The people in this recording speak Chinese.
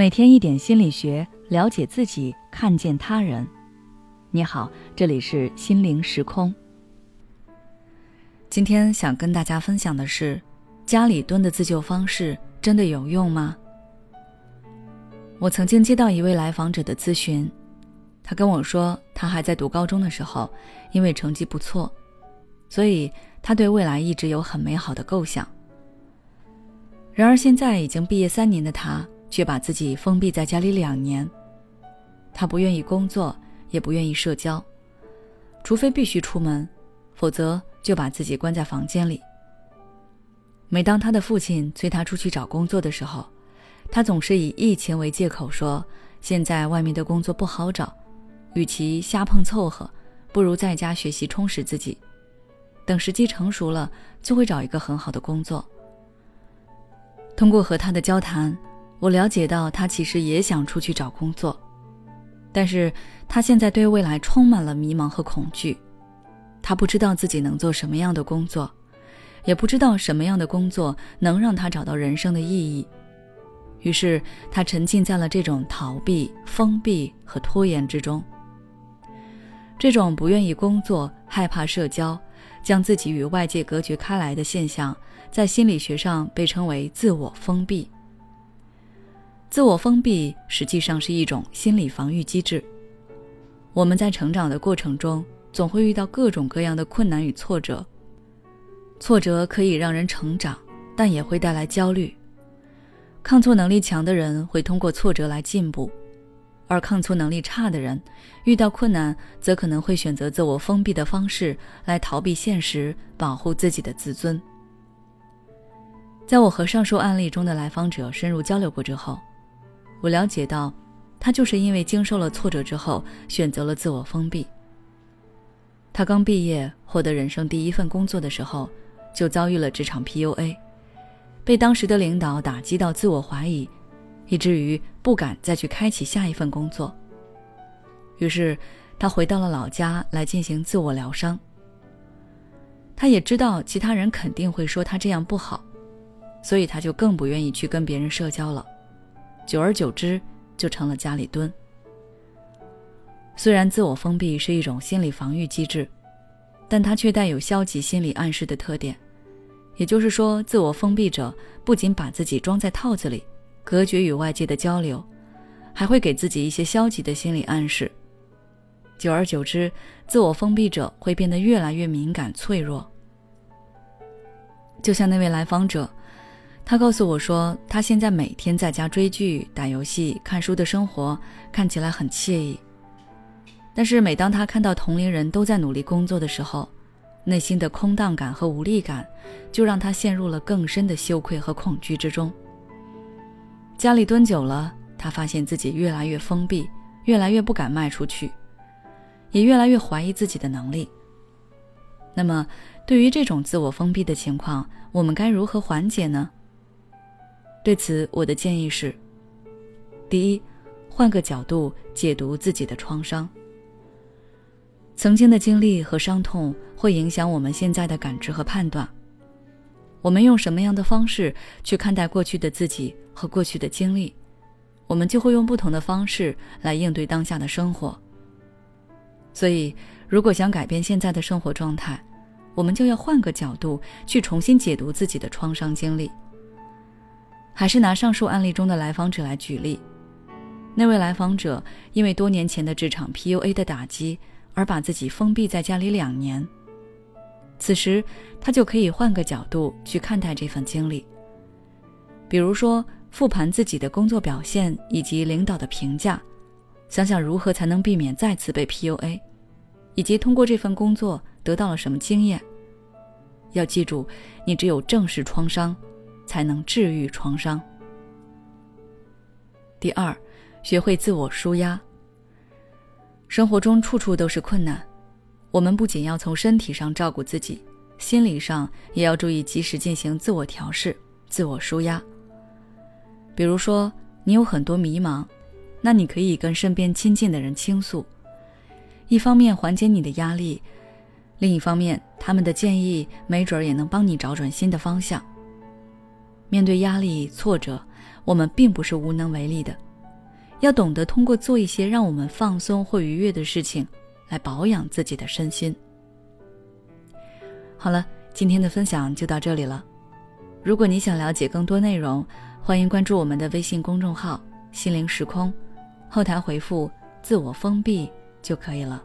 每天一点心理学，了解自己，看见他人。你好，这里是心灵时空。今天想跟大家分享的是，家里蹲的自救方式真的有用吗？我曾经接到一位来访者的咨询，他跟我说，他还在读高中的时候，因为成绩不错，所以他对未来一直有很美好的构想。然而现在已经毕业三年的他。却把自己封闭在家里两年，他不愿意工作，也不愿意社交，除非必须出门，否则就把自己关在房间里。每当他的父亲催他出去找工作的时候，他总是以疫情为借口说：“现在外面的工作不好找，与其瞎碰凑合，不如在家学习充实自己，等时机成熟了，就会找一个很好的工作。”通过和他的交谈。我了解到他其实也想出去找工作，但是他现在对未来充满了迷茫和恐惧，他不知道自己能做什么样的工作，也不知道什么样的工作能让他找到人生的意义，于是他沉浸在了这种逃避、封闭和拖延之中。这种不愿意工作、害怕社交、将自己与外界隔绝开来的现象，在心理学上被称为自我封闭。自我封闭实际上是一种心理防御机制。我们在成长的过程中，总会遇到各种各样的困难与挫折。挫折可以让人成长，但也会带来焦虑。抗挫能力强的人会通过挫折来进步，而抗挫能力差的人，遇到困难则可能会选择自我封闭的方式来逃避现实，保护自己的自尊。在我和上述案例中的来访者深入交流过之后，我了解到，他就是因为经受了挫折之后，选择了自我封闭。他刚毕业获得人生第一份工作的时候，就遭遇了职场 PUA，被当时的领导打击到自我怀疑，以至于不敢再去开启下一份工作。于是，他回到了老家来进行自我疗伤。他也知道其他人肯定会说他这样不好，所以他就更不愿意去跟别人社交了。久而久之，就成了家里蹲。虽然自我封闭是一种心理防御机制，但它却带有消极心理暗示的特点。也就是说，自我封闭者不仅把自己装在套子里，隔绝与外界的交流，还会给自己一些消极的心理暗示。久而久之，自我封闭者会变得越来越敏感脆弱。就像那位来访者。他告诉我说，他现在每天在家追剧、打游戏、看书的生活看起来很惬意。但是每当他看到同龄人都在努力工作的时候，内心的空荡感和无力感就让他陷入了更深的羞愧和恐惧之中。家里蹲久了，他发现自己越来越封闭，越来越不敢迈出去，也越来越怀疑自己的能力。那么，对于这种自我封闭的情况，我们该如何缓解呢？对此，我的建议是：第一，换个角度解读自己的创伤。曾经的经历和伤痛会影响我们现在的感知和判断。我们用什么样的方式去看待过去的自己和过去的经历，我们就会用不同的方式来应对当下的生活。所以，如果想改变现在的生活状态，我们就要换个角度去重新解读自己的创伤经历。还是拿上述案例中的来访者来举例，那位来访者因为多年前的职场 PUA 的打击而把自己封闭在家里两年。此时，他就可以换个角度去看待这份经历，比如说复盘自己的工作表现以及领导的评价，想想如何才能避免再次被 PUA，以及通过这份工作得到了什么经验。要记住，你只有正视创伤。才能治愈创伤。第二，学会自我舒压。生活中处处都是困难，我们不仅要从身体上照顾自己，心理上也要注意及时进行自我调试、自我舒压。比如说，你有很多迷茫，那你可以跟身边亲近的人倾诉，一方面缓解你的压力，另一方面，他们的建议没准也能帮你找准新的方向。面对压力挫折，我们并不是无能为力的，要懂得通过做一些让我们放松或愉悦的事情，来保养自己的身心。好了，今天的分享就到这里了。如果你想了解更多内容，欢迎关注我们的微信公众号“心灵时空”，后台回复“自我封闭”就可以了。